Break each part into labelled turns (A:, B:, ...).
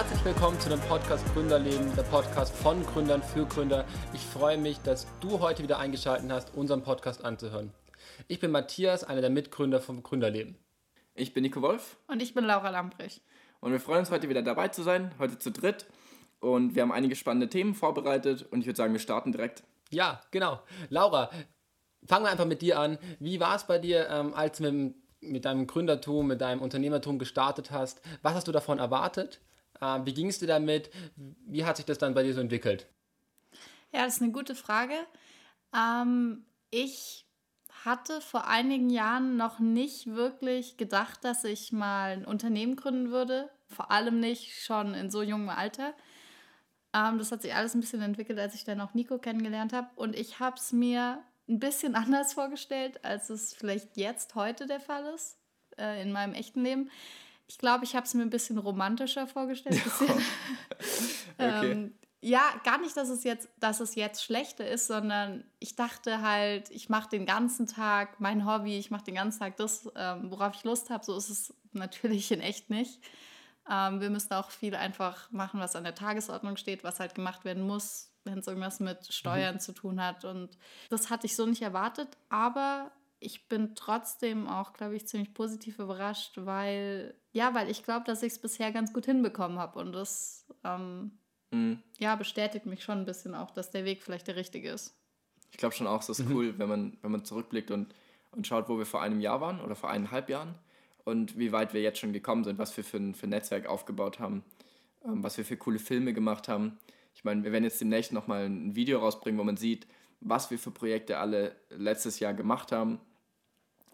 A: Herzlich willkommen zu dem Podcast Gründerleben, der Podcast von Gründern für Gründer. Ich freue mich, dass du heute wieder eingeschaltet hast, unseren Podcast anzuhören. Ich bin Matthias, einer der Mitgründer vom Gründerleben.
B: Ich bin Nico Wolf.
C: Und ich bin Laura Lamprich.
B: Und wir freuen uns heute wieder dabei zu sein, heute zu dritt. Und wir haben einige spannende Themen vorbereitet und ich würde sagen, wir starten direkt.
A: Ja, genau. Laura, fangen wir einfach mit dir an. Wie war es bei dir, ähm, als du mit, mit deinem Gründertum, mit deinem Unternehmertum gestartet hast? Was hast du davon erwartet? Ähm, wie ging es dir damit? Wie hat sich das dann bei dir so entwickelt?
C: Ja, das ist eine gute Frage. Ähm, ich hatte vor einigen Jahren noch nicht wirklich gedacht, dass ich mal ein Unternehmen gründen würde. Vor allem nicht schon in so jungem Alter. Ähm, das hat sich alles ein bisschen entwickelt, als ich dann auch Nico kennengelernt habe. Und ich habe es mir ein bisschen anders vorgestellt, als es vielleicht jetzt heute der Fall ist, äh, in meinem echten Leben. Ich glaube, ich habe es mir ein bisschen romantischer vorgestellt. Okay. ähm, ja, gar nicht, dass es jetzt, dass es jetzt schlechter ist, sondern ich dachte halt, ich mache den ganzen Tag mein Hobby, ich mache den ganzen Tag das, ähm, worauf ich Lust habe. So ist es natürlich in echt nicht. Ähm, wir müssen auch viel einfach machen, was an der Tagesordnung steht, was halt gemacht werden muss, wenn es irgendwas mit Steuern mhm. zu tun hat. Und das hatte ich so nicht erwartet, aber ich bin trotzdem auch, glaube ich, ziemlich positiv überrascht, weil, ja, weil ich glaube, dass ich es bisher ganz gut hinbekommen habe. Und das, ähm, mhm. ja, bestätigt mich schon ein bisschen auch, dass der Weg vielleicht der richtige ist.
B: Ich glaube schon auch, es ist mhm. cool, wenn man, wenn man zurückblickt und, und schaut, wo wir vor einem Jahr waren oder vor eineinhalb Jahren und wie weit wir jetzt schon gekommen sind, was wir für ein, für ein Netzwerk aufgebaut haben, ähm, was wir für coole Filme gemacht haben. Ich meine, wir werden jetzt demnächst nochmal ein Video rausbringen, wo man sieht, was wir für Projekte alle letztes Jahr gemacht haben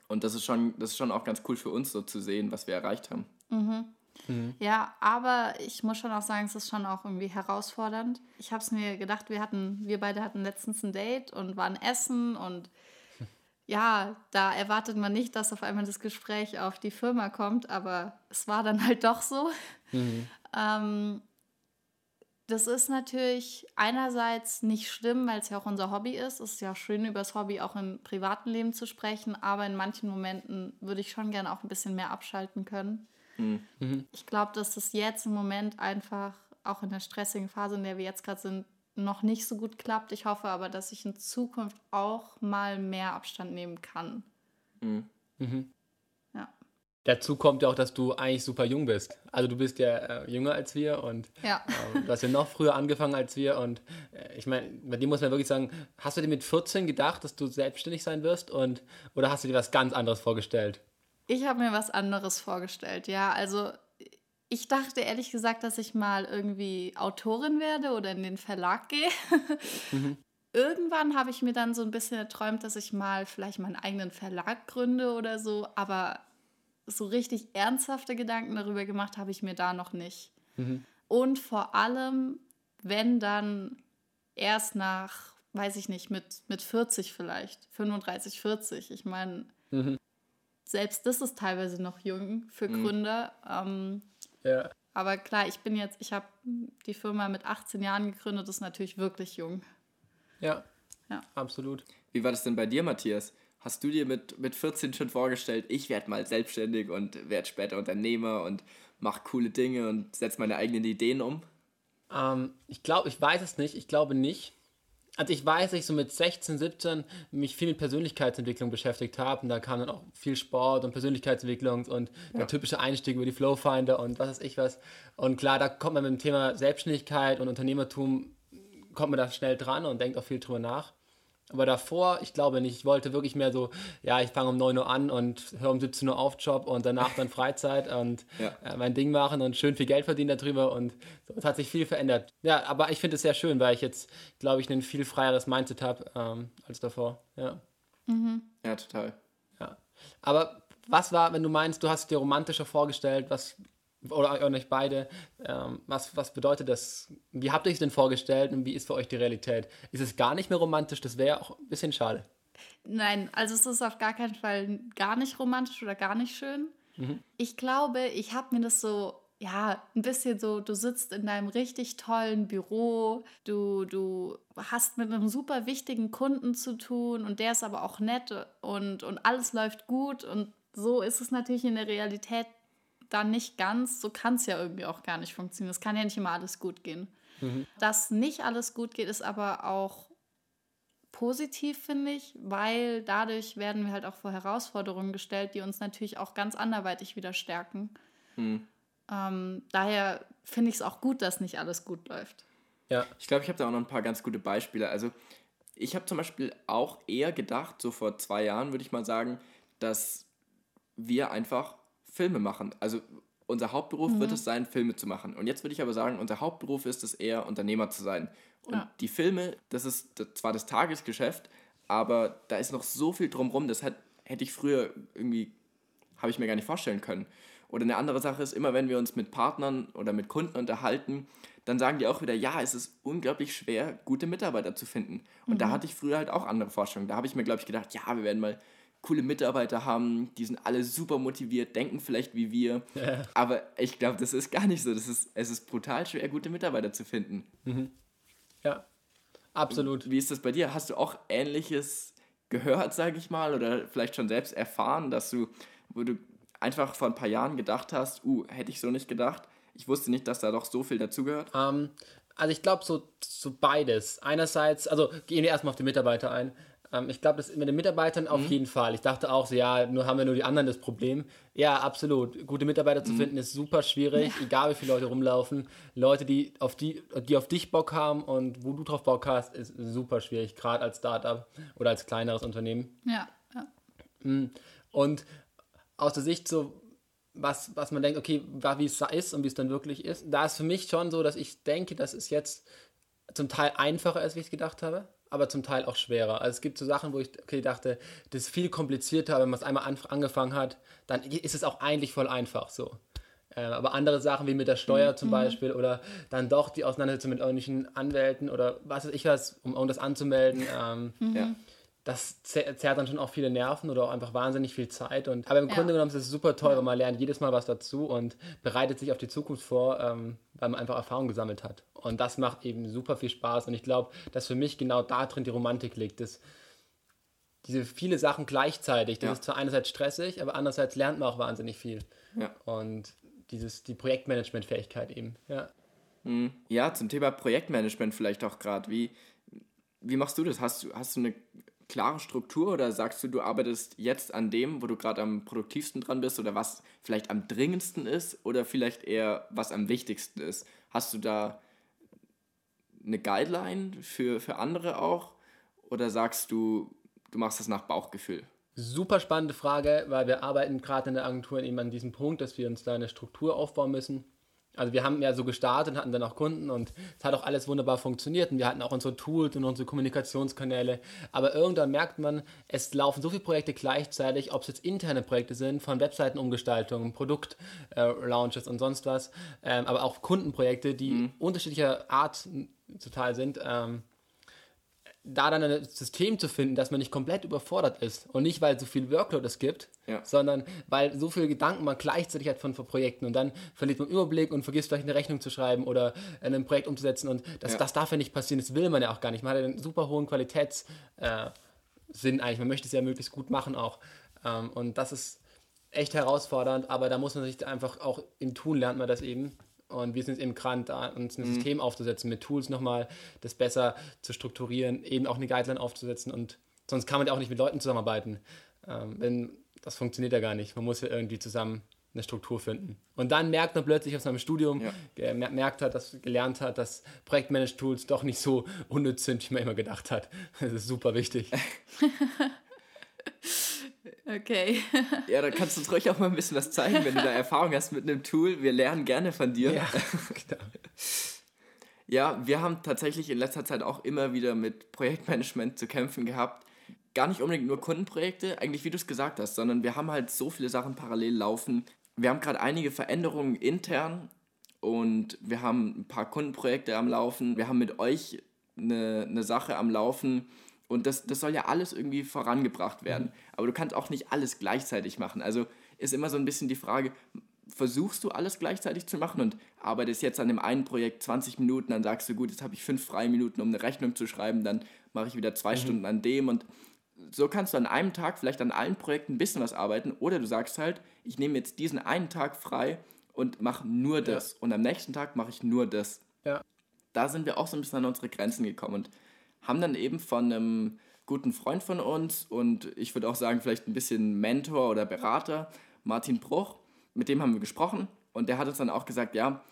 B: und das ist schon, das ist schon auch ganz cool für uns, so zu sehen, was wir erreicht haben.
C: Mhm. Mhm. Ja, aber ich muss schon auch sagen, es ist schon auch irgendwie herausfordernd. Ich habe es mir gedacht, wir hatten, wir beide hatten letztens ein Date und waren essen und ja, da erwartet man nicht, dass auf einmal das Gespräch auf die Firma kommt, aber es war dann halt doch so. Mhm. Ähm, das ist natürlich einerseits nicht schlimm, weil es ja auch unser Hobby ist. Es ist ja schön, über das Hobby auch im privaten Leben zu sprechen, aber in manchen Momenten würde ich schon gerne auch ein bisschen mehr abschalten können. Mhm. mhm. Ich glaube, dass das jetzt im Moment einfach auch in der stressigen Phase, in der wir jetzt gerade sind, noch nicht so gut klappt. Ich hoffe aber, dass ich in Zukunft auch mal mehr Abstand nehmen kann. Mhm.
A: Mhm. Dazu kommt ja auch, dass du eigentlich super jung bist. Also du bist ja äh, jünger als wir und ja. äh, du hast ja noch früher angefangen als wir. Und äh, ich meine, bei dir muss man wirklich sagen, hast du dir mit 14 gedacht, dass du selbstständig sein wirst? Und, oder hast du dir was ganz anderes vorgestellt?
C: Ich habe mir was anderes vorgestellt, ja. Also ich dachte ehrlich gesagt, dass ich mal irgendwie Autorin werde oder in den Verlag gehe. mhm. Irgendwann habe ich mir dann so ein bisschen erträumt, dass ich mal vielleicht meinen eigenen Verlag gründe oder so. Aber so richtig ernsthafte Gedanken darüber gemacht habe ich mir da noch nicht. Mhm. Und vor allem, wenn dann erst nach, weiß ich nicht, mit, mit 40 vielleicht, 35, 40. Ich meine, mhm. selbst das ist teilweise noch jung für mhm. Gründer. Ähm, ja. Aber klar, ich bin jetzt, ich habe die Firma mit 18 Jahren gegründet, das ist natürlich wirklich jung.
A: Ja, ja. absolut.
B: Wie war das denn bei dir, Matthias? Hast du dir mit, mit 14 schon vorgestellt, ich werde mal selbstständig und werde später Unternehmer und mache coole Dinge und setze meine eigenen Ideen um?
A: Ähm, ich glaube, ich weiß es nicht. Ich glaube nicht. Also ich weiß, dass ich so mit 16, 17 mich viel mit Persönlichkeitsentwicklung beschäftigt habe und da kam dann auch viel Sport und Persönlichkeitsentwicklung und ja. der typische Einstieg über die Flowfinder und was weiß ich was. Und klar, da kommt man mit dem Thema Selbstständigkeit und Unternehmertum, kommt man da schnell dran und denkt auch viel drüber nach. Aber davor, ich glaube nicht. Ich wollte wirklich mehr so, ja, ich fange um 9 Uhr an und höre um 17 Uhr auf Job und danach dann Freizeit und ja. äh, mein Ding machen und schön viel Geld verdienen darüber. Und so, es hat sich viel verändert. Ja, aber ich finde es sehr schön, weil ich jetzt, glaube ich, ein viel freieres Mindset habe ähm, als davor. Ja.
B: Mhm. ja, total.
A: Ja. Aber was war, wenn du meinst, du hast dir romantischer vorgestellt, was oder auch nicht beide, ähm, was, was bedeutet das? Wie habt ihr es denn vorgestellt und wie ist für euch die Realität? Ist es gar nicht mehr romantisch? Das wäre auch ein bisschen schade.
C: Nein, also es ist auf gar keinen Fall gar nicht romantisch oder gar nicht schön. Mhm. Ich glaube, ich habe mir das so, ja, ein bisschen so, du sitzt in deinem richtig tollen Büro, du, du hast mit einem super wichtigen Kunden zu tun und der ist aber auch nett und, und alles läuft gut und so ist es natürlich in der Realität da nicht ganz, so kann es ja irgendwie auch gar nicht funktionieren. Es kann ja nicht immer alles gut gehen. Mhm. Dass nicht alles gut geht, ist aber auch positiv, finde ich, weil dadurch werden wir halt auch vor Herausforderungen gestellt, die uns natürlich auch ganz anderweitig wieder stärken. Mhm. Ähm, daher finde ich es auch gut, dass nicht alles gut läuft.
B: Ja. Ich glaube, ich habe da auch noch ein paar ganz gute Beispiele. Also ich habe zum Beispiel auch eher gedacht, so vor zwei Jahren würde ich mal sagen, dass wir einfach Filme machen. Also unser Hauptberuf mhm. wird es sein, Filme zu machen. Und jetzt würde ich aber sagen, unser Hauptberuf ist es eher, Unternehmer zu sein. Und ja. die Filme, das ist zwar das Tagesgeschäft, aber da ist noch so viel drumherum, das hätte ich früher irgendwie, habe ich mir gar nicht vorstellen können. Oder eine andere Sache ist, immer wenn wir uns mit Partnern oder mit Kunden unterhalten, dann sagen die auch wieder, ja, es ist unglaublich schwer, gute Mitarbeiter zu finden. Und mhm. da hatte ich früher halt auch andere Vorstellungen. Da habe ich mir, glaube ich, gedacht, ja, wir werden mal coole Mitarbeiter haben, die sind alle super motiviert, denken vielleicht wie wir. Ja. Aber ich glaube, das ist gar nicht so. Das ist, es ist brutal schwer, gute Mitarbeiter zu finden. Mhm.
A: Ja, absolut.
B: Wie ist das bei dir? Hast du auch Ähnliches gehört, sage ich mal, oder vielleicht schon selbst erfahren, dass du, wo du einfach vor ein paar Jahren gedacht hast, uh, hätte ich so nicht gedacht. Ich wusste nicht, dass da doch so viel dazugehört.
A: Ähm, also ich glaube so, so beides. Einerseits, also gehen wir erstmal auf die Mitarbeiter ein. Ähm, ich glaube, das mit den Mitarbeitern mhm. auf jeden Fall. Ich dachte auch so, ja, nur haben wir nur die anderen das Problem. Ja, absolut. Gute Mitarbeiter zu mhm. finden ist super schwierig, ja. egal wie viele Leute rumlaufen. Leute, die auf, die, die auf dich Bock haben und wo du drauf Bock hast, ist super schwierig, gerade als Startup oder als kleineres Unternehmen.
C: Ja, ja.
A: Mhm. Und aus der Sicht so, was, was man denkt, okay, wie es ist und wie es dann wirklich ist, da ist für mich schon so, dass ich denke, dass es jetzt zum Teil einfacher ist, wie ich es gedacht habe aber zum Teil auch schwerer. Also es gibt so Sachen, wo ich okay, dachte, das ist viel komplizierter, wenn man es einmal an, angefangen hat, dann ist es auch eigentlich voll einfach so. Äh, aber andere Sachen wie mit der Steuer mhm. zum Beispiel oder dann doch die Auseinandersetzung mit irgendwelchen Anwälten oder was weiß ich was, um irgendwas anzumelden. Ähm, mhm. ja das zerrt dann schon auch viele Nerven oder auch einfach wahnsinnig viel Zeit. Und, aber im ja. Grunde genommen ist es super toll, ja. weil man lernt jedes Mal was dazu und bereitet sich auf die Zukunft vor, ähm, weil man einfach Erfahrung gesammelt hat. Und das macht eben super viel Spaß. Und ich glaube, dass für mich genau da drin die Romantik liegt. Das, diese viele Sachen gleichzeitig. Das ja. ist zwar einerseits stressig, aber andererseits lernt man auch wahnsinnig viel. Ja. Und dieses, die Projektmanagement-Fähigkeit eben. Ja.
B: Hm. ja, zum Thema Projektmanagement vielleicht auch gerade. Wie, wie machst du das? Hast du, hast du eine klare Struktur oder sagst du, du arbeitest jetzt an dem, wo du gerade am produktivsten dran bist oder was vielleicht am dringendsten ist oder vielleicht eher was am wichtigsten ist? Hast du da eine Guideline für, für andere auch oder sagst du, du machst das nach Bauchgefühl?
A: Super spannende Frage, weil wir arbeiten gerade in der Agentur eben an diesem Punkt, dass wir uns da eine Struktur aufbauen müssen. Also wir haben ja so gestartet, und hatten dann auch Kunden und es hat auch alles wunderbar funktioniert und wir hatten auch unsere Tools und unsere Kommunikationskanäle. Aber irgendwann merkt man, es laufen so viele Projekte gleichzeitig, ob es jetzt interne Projekte sind, von Webseitenumgestaltungen, Produktlaunches äh, und sonst was, ähm, aber auch Kundenprojekte, die mhm. unterschiedlicher Art total sind. Ähm, da dann ein System zu finden, dass man nicht komplett überfordert ist und nicht, weil so viel Workload es gibt, ja. sondern weil so viele Gedanken man gleichzeitig hat von, von, Projekten und dann verliert man Überblick und vergisst vielleicht eine Rechnung zu schreiben oder ein Projekt umzusetzen und das, ja. das darf ja nicht passieren, das will man ja auch gar nicht. Man hat einen super hohen Qualitätssinn äh, eigentlich, man möchte es ja möglichst gut machen auch ähm, und das ist echt herausfordernd, aber da muss man sich einfach auch im Tun lernt man das eben und wir sind jetzt eben gerade da, uns ein mhm. System aufzusetzen, mit Tools nochmal das besser zu strukturieren, eben auch eine Guideline aufzusetzen. Und sonst kann man ja auch nicht mit Leuten zusammenarbeiten. Ähm, wenn, das funktioniert ja gar nicht. Man muss ja irgendwie zusammen eine Struktur finden. Und dann merkt man plötzlich aus seinem Studium, ja. merkt hat, dass gelernt hat, dass Projektmanage-Tools doch nicht so unnütz sind, wie man immer gedacht hat. Das ist super wichtig.
C: Okay.
B: ja, da kannst du uns ruhig auch mal ein bisschen was zeigen, wenn du da Erfahrung hast mit einem Tool. Wir lernen gerne von dir. Ja, genau. ja, wir haben tatsächlich in letzter Zeit auch immer wieder mit Projektmanagement zu kämpfen gehabt. Gar nicht unbedingt nur Kundenprojekte, eigentlich wie du es gesagt hast, sondern wir haben halt so viele Sachen parallel laufen. Wir haben gerade einige Veränderungen intern und wir haben ein paar Kundenprojekte am Laufen. Wir haben mit euch eine, eine Sache am Laufen, und das, das soll ja alles irgendwie vorangebracht werden. Mhm. Aber du kannst auch nicht alles gleichzeitig machen. Also ist immer so ein bisschen die Frage, versuchst du alles gleichzeitig zu machen und arbeitest jetzt an dem einen Projekt 20 Minuten, dann sagst du, gut, jetzt habe ich fünf freie Minuten, um eine Rechnung zu schreiben, dann mache ich wieder zwei mhm. Stunden an dem und so kannst du an einem Tag vielleicht an allen Projekten ein bisschen was arbeiten oder du sagst halt, ich nehme jetzt diesen einen Tag frei und mache nur das ja. und am nächsten Tag mache ich nur das.
A: Ja.
B: Da sind wir auch so ein bisschen an unsere Grenzen gekommen und haben dann eben von einem guten Freund von uns und ich würde auch sagen, vielleicht ein bisschen Mentor oder Berater, Martin Bruch, mit dem haben wir gesprochen und der hat uns dann auch gesagt, ja,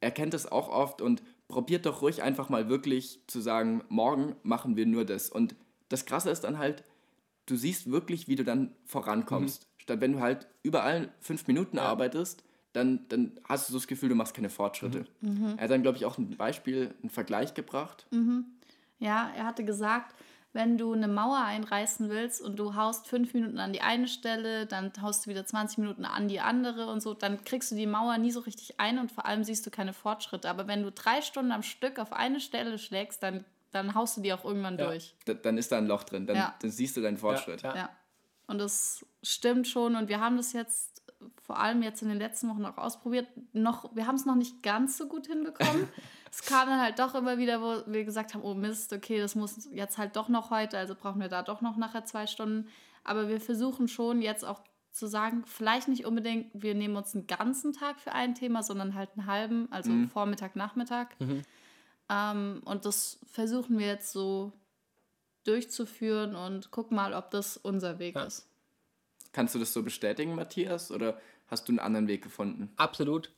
B: er kennt es auch oft und probiert doch ruhig einfach mal wirklich zu sagen, morgen machen wir nur das. Und das Krasse ist dann halt, du siehst wirklich, wie du dann vorankommst. Mhm. Statt wenn du halt überall fünf Minuten ja. arbeitest, dann, dann hast du so das Gefühl, du machst keine Fortschritte. Mhm. Er hat dann, glaube ich, auch ein Beispiel, einen Vergleich gebracht.
C: Mhm. Ja, er hatte gesagt, wenn du eine Mauer einreißen willst und du haust fünf Minuten an die eine Stelle, dann haust du wieder 20 Minuten an die andere und so, dann kriegst du die Mauer nie so richtig ein und vor allem siehst du keine Fortschritte. Aber wenn du drei Stunden am Stück auf eine Stelle schlägst, dann, dann haust du die auch irgendwann
B: ja.
C: durch.
B: Da, dann ist da ein Loch drin, dann, ja. dann siehst du deinen Fortschritt.
C: Ja, ja. Und das stimmt schon und wir haben das jetzt vor allem jetzt in den letzten Wochen auch ausprobiert. Noch, wir haben es noch nicht ganz so gut hinbekommen. es kam dann halt doch immer wieder, wo wir gesagt haben, oh Mist, okay, das muss jetzt halt doch noch heute, also brauchen wir da doch noch nachher zwei Stunden. Aber wir versuchen schon jetzt auch zu sagen, vielleicht nicht unbedingt, wir nehmen uns einen ganzen Tag für ein Thema, sondern halt einen halben, also mhm. Vormittag, Nachmittag. Mhm. Ähm, und das versuchen wir jetzt so durchzuführen und gucken mal, ob das unser Weg ja. ist.
B: Kannst du das so bestätigen, Matthias? Oder hast du einen anderen Weg gefunden?
A: Absolut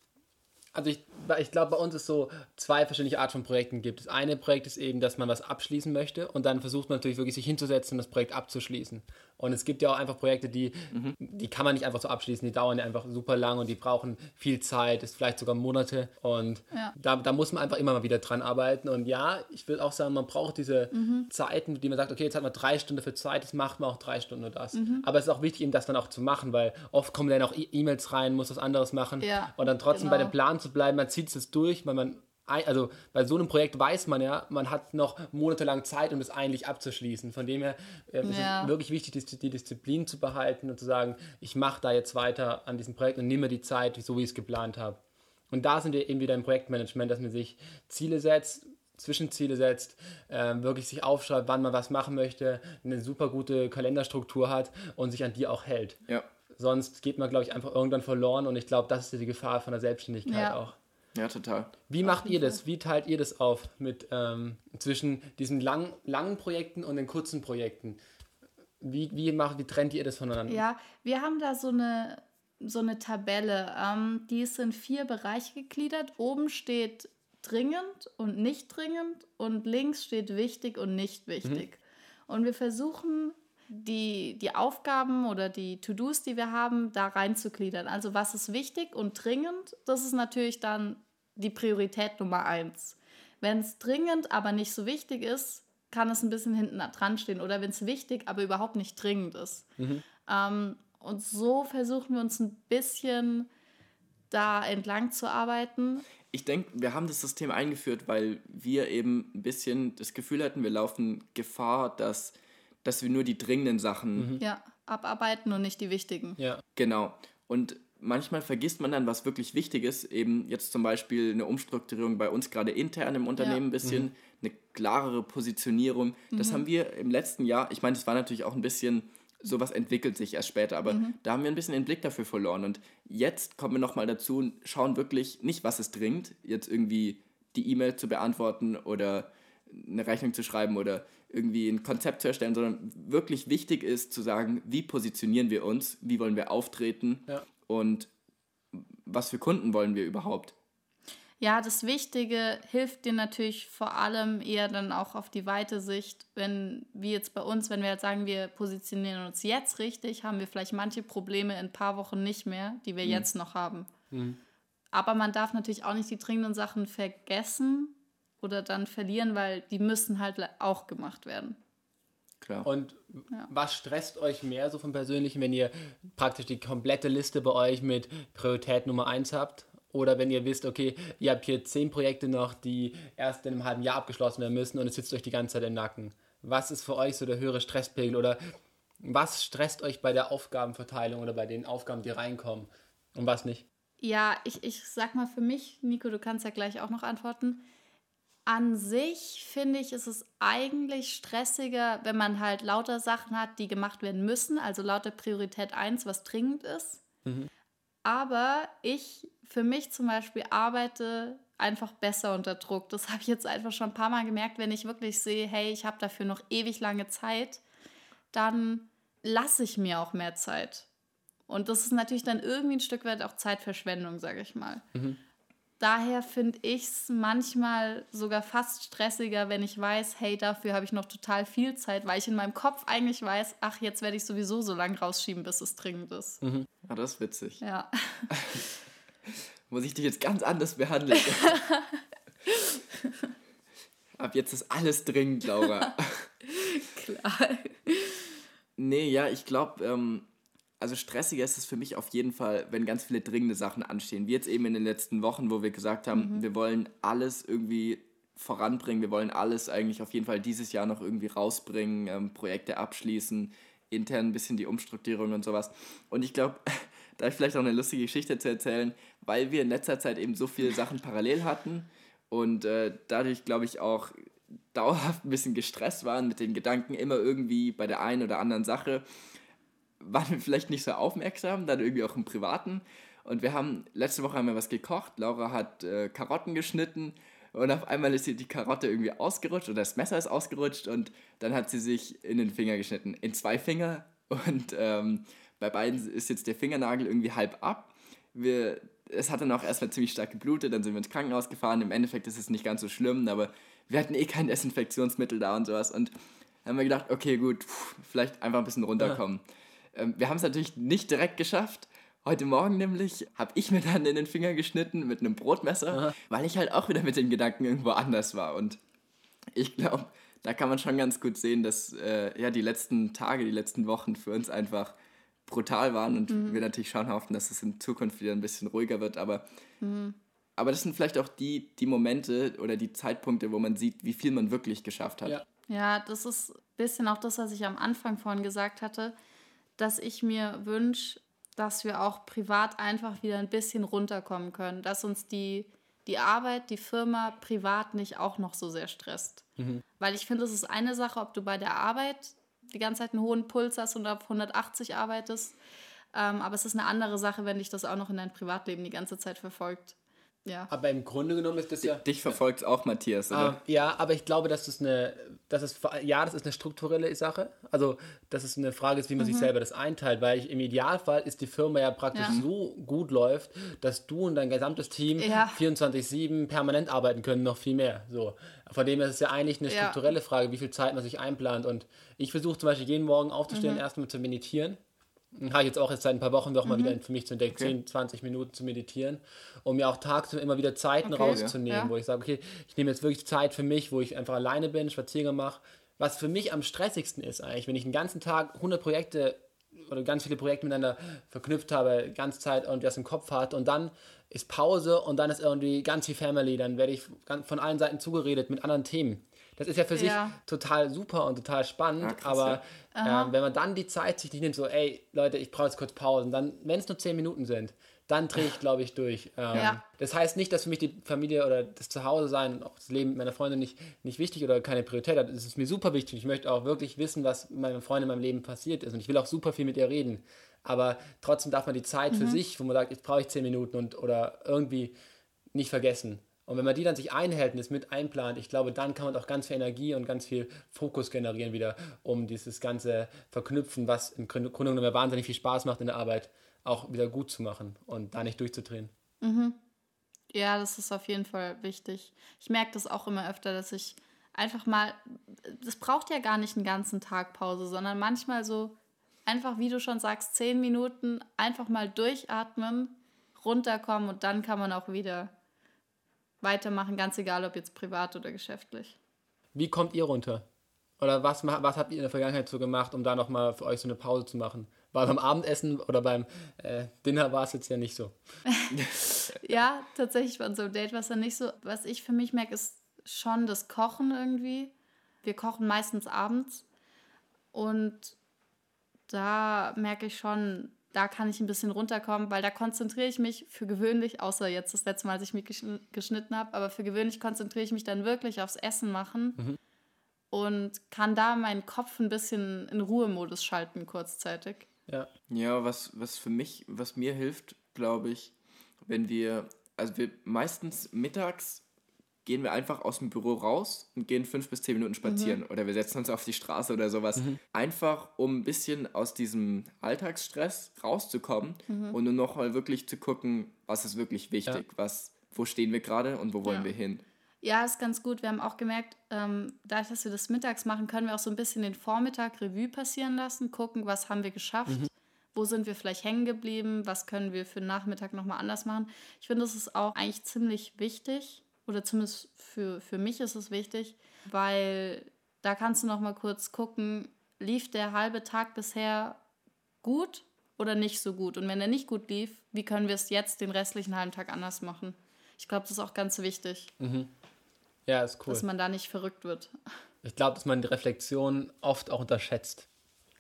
A: also ich, ich glaube, bei uns ist so zwei verschiedene Art von Projekten gibt. Das eine Projekt ist eben, dass man was abschließen möchte und dann versucht man natürlich wirklich sich hinzusetzen und das Projekt abzuschließen. Und es gibt ja auch einfach Projekte, die, mhm. die kann man nicht einfach so abschließen, die dauern ja einfach super lang und die brauchen viel Zeit, ist vielleicht sogar Monate und ja. da, da muss man einfach immer mal wieder dran arbeiten. Und ja, ich will auch sagen, man braucht diese mhm. Zeiten, die man sagt, okay, jetzt hat man drei Stunden für Zeit, jetzt macht man auch drei Stunden nur das. Mhm. Aber es ist auch wichtig, eben das dann auch zu machen, weil oft kommen dann auch E-Mails rein, muss was anderes machen
C: ja,
A: und dann trotzdem genau. bei dem Plan zu bleiben, man zieht es durch, weil man also bei so einem Projekt weiß man ja, man hat noch monatelang Zeit, um es eigentlich abzuschließen. Von dem her äh, ist ja. es wirklich wichtig, die, die, Disziplin zu behalten und zu sagen, ich mache da jetzt weiter an diesem Projekt und nehme die Zeit, so wie ich es geplant habe. Und da sind wir eben wieder im Projektmanagement, dass man sich Ziele setzt, Zwischenziele setzt, äh, wirklich sich aufschreibt, wann man was machen möchte, eine super gute Kalenderstruktur hat und sich an die auch hält.
B: Ja.
A: Sonst geht man, glaube ich, einfach irgendwann verloren und ich glaube, das ist die Gefahr von der Selbstständigkeit ja. auch.
B: Ja, total.
A: Wie macht ihr das? Wie teilt ihr das auf mit ähm, zwischen diesen lang, langen Projekten und den kurzen Projekten? Wie, wie, macht, wie trennt ihr das voneinander?
C: Ja, wir haben da so eine, so eine Tabelle. Ähm, die ist in vier Bereiche gegliedert. Oben steht dringend und nicht dringend und links steht wichtig und nicht wichtig. Mhm. Und wir versuchen die, die Aufgaben oder die To-Dos, die wir haben, da reinzugliedern. Also was ist wichtig und dringend, das ist natürlich dann die Priorität Nummer eins. Wenn es dringend, aber nicht so wichtig ist, kann es ein bisschen hinten dran stehen. Oder wenn es wichtig, aber überhaupt nicht dringend ist. Mhm. Ähm, und so versuchen wir uns ein bisschen da entlang zu arbeiten.
B: Ich denke, wir haben das System eingeführt, weil wir eben ein bisschen das Gefühl hatten, wir laufen Gefahr, dass dass wir nur die dringenden Sachen
C: mhm. ja, abarbeiten und nicht die wichtigen.
A: Ja.
B: Genau. Und manchmal vergisst man dann, was wirklich wichtig ist. Eben jetzt zum Beispiel eine Umstrukturierung bei uns gerade intern im Unternehmen ein bisschen, mhm. eine klarere Positionierung. Das mhm. haben wir im letzten Jahr, ich meine, das war natürlich auch ein bisschen, sowas entwickelt sich erst später, aber mhm. da haben wir ein bisschen den Blick dafür verloren. Und jetzt kommen wir nochmal dazu und schauen wirklich nicht, was es dringt, jetzt irgendwie die E-Mail zu beantworten oder eine Rechnung zu schreiben oder irgendwie ein Konzept zu erstellen, sondern wirklich wichtig ist zu sagen, wie positionieren wir uns, wie wollen wir auftreten
A: ja.
B: und was für Kunden wollen wir überhaupt.
C: Ja, das Wichtige hilft dir natürlich vor allem eher dann auch auf die weite Sicht, wenn, wie jetzt bei uns, wenn wir jetzt sagen, wir positionieren uns jetzt richtig, haben wir vielleicht manche Probleme in ein paar Wochen nicht mehr, die wir mhm. jetzt noch haben. Mhm. Aber man darf natürlich auch nicht die dringenden Sachen vergessen, oder dann verlieren, weil die müssen halt auch gemacht werden.
A: Klar. Und ja. was stresst euch mehr so vom Persönlichen, wenn ihr praktisch die komplette Liste bei euch mit Priorität Nummer 1 habt? Oder wenn ihr wisst, okay, ihr habt hier zehn Projekte noch, die erst in einem halben Jahr abgeschlossen werden müssen und es sitzt euch die ganze Zeit im Nacken. Was ist für euch so der höhere Stresspegel oder was stresst euch bei der Aufgabenverteilung oder bei den Aufgaben, die reinkommen und was nicht?
C: Ja, ich, ich sag mal für mich, Nico, du kannst ja gleich auch noch antworten An sich finde ich, ist es eigentlich stressiger, wenn man halt lauter Sachen hat, die gemacht werden müssen, also lauter Priorität 1, was dringend ist. Mhm. Aber ich für mich zum Beispiel arbeite einfach besser unter Druck. Das habe ich jetzt einfach schon ein paar Mal gemerkt, wenn ich wirklich sehe, hey, ich habe dafür noch ewig lange Zeit, dann lasse ich mir auch mehr Zeit. Und das ist natürlich dann irgendwie ein Stück weit auch Zeitverschwendung, sage ich mal. Mhm. Daher finde ich es manchmal sogar fast stressiger, wenn ich weiß, hey, dafür habe ich noch total viel Zeit, weil ich in meinem Kopf eigentlich weiß, ach, jetzt werde ich sowieso so lange rausschieben, bis es dringend ist.
B: Mhm. Ah, das ist witzig.
C: Ja.
B: Muss ich dich jetzt ganz anders behandeln? Ab jetzt ist alles dringend, Laura. Klar. Nee, ja, ich glaube, ähm, also stressiger ist es für mich auf jeden Fall, wenn ganz viele dringende Sachen anstehen. Wie jetzt eben in den letzten Wochen, wo wir gesagt haben, mhm. wir wollen alles irgendwie voranbringen, wir wollen alles eigentlich auf jeden Fall dieses Jahr noch irgendwie rausbringen, ähm, Projekte abschließen, intern ein bisschen die Umstrukturierung und sowas. Und ich glaube, da ich vielleicht auch eine lustige Geschichte zu erzählen, weil wir in letzter Zeit eben so viele Sachen parallel hatten und äh, dadurch, glaube ich, auch dauerhaft ein bisschen gestresst waren mit den Gedanken immer irgendwie bei der einen oder anderen Sache, waren wir vielleicht nicht so aufmerksam, dann irgendwie auch im Privaten. Und wir haben, letzte Woche haben wir was gekocht, Laura hat äh, Karotten geschnitten und auf einmal ist ihr die Karotte irgendwie ausgerutscht oder das Messer ist ausgerutscht und dann hat sie sich in den Finger geschnitten, in zwei Finger und ähm, bei beiden ist jetzt der Fingernagel irgendwie halb ab. Wir, es hat dann auch erstmal ziemlich stark geblutet, dann sind wir ins Krankenhaus gefahren. Im Endeffekt ist es nicht ganz so schlimm, aber wir hatten eh kein Desinfektionsmittel da und sowas. Und dann haben wir gedacht, okay, gut, pff, vielleicht einfach ein bisschen runterkommen. Ja. Ähm, wir haben es natürlich nicht direkt geschafft. Heute Morgen nämlich habe ich mir dann in den Finger geschnitten mit einem Brotmesser, Aha. weil ich halt auch wieder mit den Gedanken irgendwo anders war. Und ich glaube, da kann man schon ganz gut sehen, dass äh, ja die letzten Tage, die letzten Wochen für uns einfach brutal waren und mhm. wir natürlich schauen hoffen, dass es in Zukunft wieder ein bisschen ruhiger wird. Aber, mhm. aber das sind vielleicht auch die, die Momente oder die Zeitpunkte, wo man sieht, wie viel man wirklich geschafft hat.
C: Ja, ja das ist ein bisschen auch das, was ich am Anfang vorhin gesagt hatte, dass ich mir wünsche, dass wir auch privat einfach wieder ein bisschen runterkommen können, dass uns die, die Arbeit, die Firma privat nicht auch noch so sehr stresst. Mhm. Weil ich finde, es ist eine Sache, ob du bei der Arbeit die ganze Zeit einen hohen Puls hast und auf 180 arbeitest. Ähm, aber es ist eine andere Sache, wenn dich das auch noch in dein Privatleben die ganze Zeit verfolgt. Ja.
A: Aber im Grunde genommen ist das ja.
B: Dich verfolgt auch Matthias, oder?
A: Uh, ja, aber ich glaube, dass das eine, das ist, ja, das ist eine strukturelle Sache. Also, dass es eine Frage ist, wie man mhm. sich selber das einteilt, weil ich, im Idealfall ist die Firma ja praktisch ja. so gut läuft, dass du und dein gesamtes Team ja. 24-7 permanent arbeiten können, noch viel mehr. So. Von dem her ist es ja eigentlich eine strukturelle ja. Frage, wie viel Zeit man sich einplant. Und ich versuche zum Beispiel jeden Morgen aufzustehen, mhm. erstmal zu meditieren habe ich jetzt auch jetzt seit ein paar Wochen doch mal mhm. wieder für mich zu entdecken, okay. 10, 20 Minuten zu meditieren, um mir auch tagsüber immer wieder Zeiten okay, rauszunehmen, ja. wo ich sage, okay, ich nehme jetzt wirklich Zeit für mich, wo ich einfach alleine bin, Spaziergang mache. Was für mich am stressigsten ist eigentlich, wenn ich den ganzen Tag 100 Projekte oder ganz viele Projekte miteinander verknüpft habe, ganze Zeit und das im Kopf hatte und dann ist Pause und dann ist irgendwie ganz viel Family, dann werde ich von allen Seiten zugeredet mit anderen Themen. Das ist ja für ja. sich total super und total spannend, ja, krass, aber ja. ähm, wenn man dann die Zeit sich nicht nimmt, so, ey, Leute, ich brauche jetzt kurz Pause, dann, wenn es nur zehn Minuten sind, dann drehe ich, glaube ich, durch. Ähm, das heißt nicht, dass für mich die Familie oder das Zuhause sein und auch das Leben meiner Freunde nicht, nicht wichtig oder keine Priorität hat. Es ist mir super wichtig. Ich möchte auch wirklich wissen, was meinen Freunden in meinem Leben passiert ist und ich will auch super viel mit ihr reden. Aber trotzdem darf man die Zeit mhm. für sich, wo man sagt, jetzt brauche ich zehn Minuten und oder irgendwie nicht vergessen. Und wenn man die dann sich einhält und es mit einplant, ich glaube, dann kann man auch ganz viel Energie und ganz viel Fokus generieren wieder, um dieses ganze Verknüpfen, was im Grunde genommen wahnsinnig viel Spaß macht in der Arbeit, auch wieder gut zu machen und da nicht durchzudrehen.
C: Mhm. Ja, das ist auf jeden Fall wichtig. Ich merke das auch immer öfter, dass ich einfach mal, das braucht ja gar nicht einen ganzen Tag Pause, sondern manchmal so einfach, wie du schon sagst, zehn Minuten einfach mal durchatmen, runterkommen und dann kann man auch wieder weitermachen, ganz egal, ob jetzt privat oder geschäftlich.
A: Wie kommt ihr runter? Oder was, was habt ihr in der Vergangenheit so gemacht, um da nochmal für euch so eine Pause zu machen? War beim Abendessen oder beim äh, Dinner war es jetzt ja nicht so?
C: ja, tatsächlich bei unserem Date war es ja nicht so. Was ich für mich merke, ist schon das Kochen irgendwie. Wir kochen meistens abends und da merke ich schon, da kann ich ein bisschen runterkommen, weil da konzentriere ich mich für gewöhnlich, außer jetzt das letzte Mal, als ich mich geschnitten habe, aber für gewöhnlich konzentriere ich mich dann wirklich aufs Essen machen mhm. und kann da meinen Kopf ein bisschen in Ruhemodus schalten kurzzeitig.
B: Ja, ja was, was für mich, was mir hilft, glaube ich, wenn wir, also wir meistens mittags gehen wir einfach aus dem Büro raus und gehen fünf bis zehn Minuten spazieren. Mhm. Oder wir setzen uns auf die Straße oder sowas. Mhm. Einfach, um ein bisschen aus diesem Alltagsstress rauszukommen mhm. und nur noch mal wirklich zu gucken, was ist wirklich wichtig, ja. was, wo stehen wir gerade und wo wollen ja. wir hin.
C: Ja, ist ganz gut. Wir haben auch gemerkt, ähm, dadurch, dass wir das mittags machen, können wir auch so ein bisschen den Vormittag Revue passieren lassen, gucken, was haben wir geschafft, mhm. wo sind wir vielleicht hängen geblieben, was können wir für den Nachmittag nochmal anders machen. Ich finde, das ist auch eigentlich ziemlich wichtig, oder zumindest für, für mich ist es wichtig, weil da kannst du noch mal kurz gucken, lief der halbe Tag bisher gut oder nicht so gut? Und wenn er nicht gut lief, wie können wir es jetzt den restlichen halben Tag anders machen? Ich glaube, das ist auch ganz wichtig.
A: Mhm. Ja, ist cool.
C: Dass man da nicht verrückt wird.
A: Ich glaube, dass man die Reflexion oft auch unterschätzt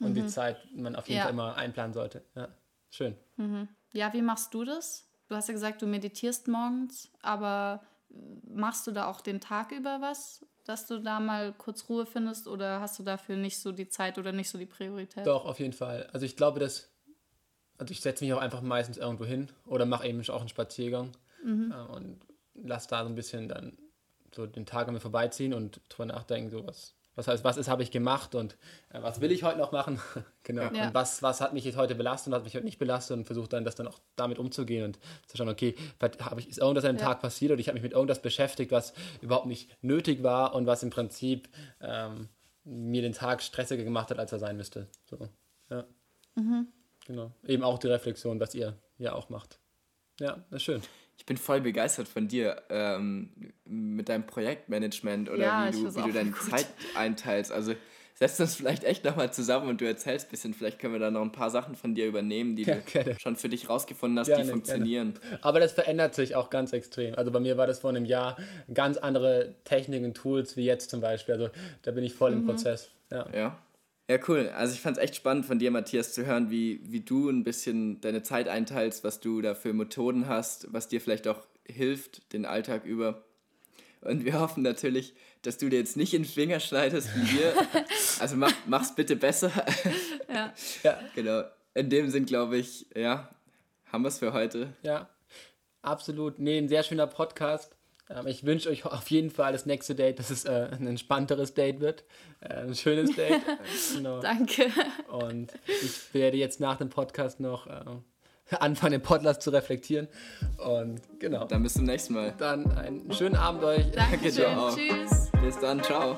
A: und mhm. die Zeit man auf jeden ja. Fall immer einplanen sollte. Ja, schön.
C: Mhm. Ja, wie machst du das? Du hast ja gesagt, du meditierst morgens, aber machst du da auch den Tag über was, dass du da mal kurz Ruhe findest oder hast du dafür nicht so die Zeit oder nicht so die Priorität?
A: Doch, auf jeden Fall. Also ich glaube, dass, also ich setze mich auch einfach meistens irgendwo hin oder mache eben auch einen Spaziergang mhm. äh, und lasse da so ein bisschen dann so den Tag an mir vorbeiziehen und drüber nachdenken, so was, was heißt, was ist, habe ich gemacht und äh, was will ich heute noch machen? genau. Ja. Und was, was hat mich jetzt heute belastet und was hat mich heute nicht belastet und versucht dann, das dann auch damit umzugehen und zu schauen, okay, habe ich, ist irgendwas an dem ja. Tag passiert oder ich habe mich mit irgendwas beschäftigt, was überhaupt nicht nötig war und was im Prinzip ähm, mir den Tag stressiger gemacht hat, als er sein müsste. So. Ja. Mhm. Genau. Eben auch die Reflexion, was ihr ja auch macht. Ja, das ist schön
B: ich bin voll begeistert von dir ähm, mit deinem Projektmanagement oder ja, wie du, wie du deine gut. Zeit einteilst. Also setz uns vielleicht echt nochmal zusammen und du erzählst ein bisschen. Vielleicht können wir da noch ein paar Sachen von dir übernehmen, die ja, du gerne. schon für dich rausgefunden hast, gerne, die funktionieren.
A: Gerne. Aber das verändert sich auch ganz extrem. Also bei mir war das vor einem Jahr ganz andere Techniken, Tools wie jetzt zum Beispiel. Also da bin ich voll mhm. im Prozess. Ja.
B: ja. Ja, cool. Also ich fand es echt spannend von dir, Matthias, zu hören, wie, wie du ein bisschen deine Zeit einteilst, was du da für Methoden hast, was dir vielleicht auch hilft, den Alltag über. Und wir hoffen natürlich, dass du dir jetzt nicht in den Finger schneidest wie wir. Also mach, mach's bitte besser. Ja. ja. Genau. In dem Sinn, glaube ich, ja, haben wir es für heute.
A: Ja, absolut. Nee, ein sehr schöner Podcast. Ähm, ich wünsche euch auf jeden Fall das nächste Date, dass es äh, ein entspannteres Date wird. Äh, ein schönes Date.
C: genau. Danke.
A: Und ich werde jetzt nach dem Podcast noch äh, anfangen, den Podcast zu reflektieren. Und genau.
B: Dann bis zum nächsten Mal.
A: Dann einen schönen Abend euch.
C: Danke, Tschüss.
B: Bis dann, ciao.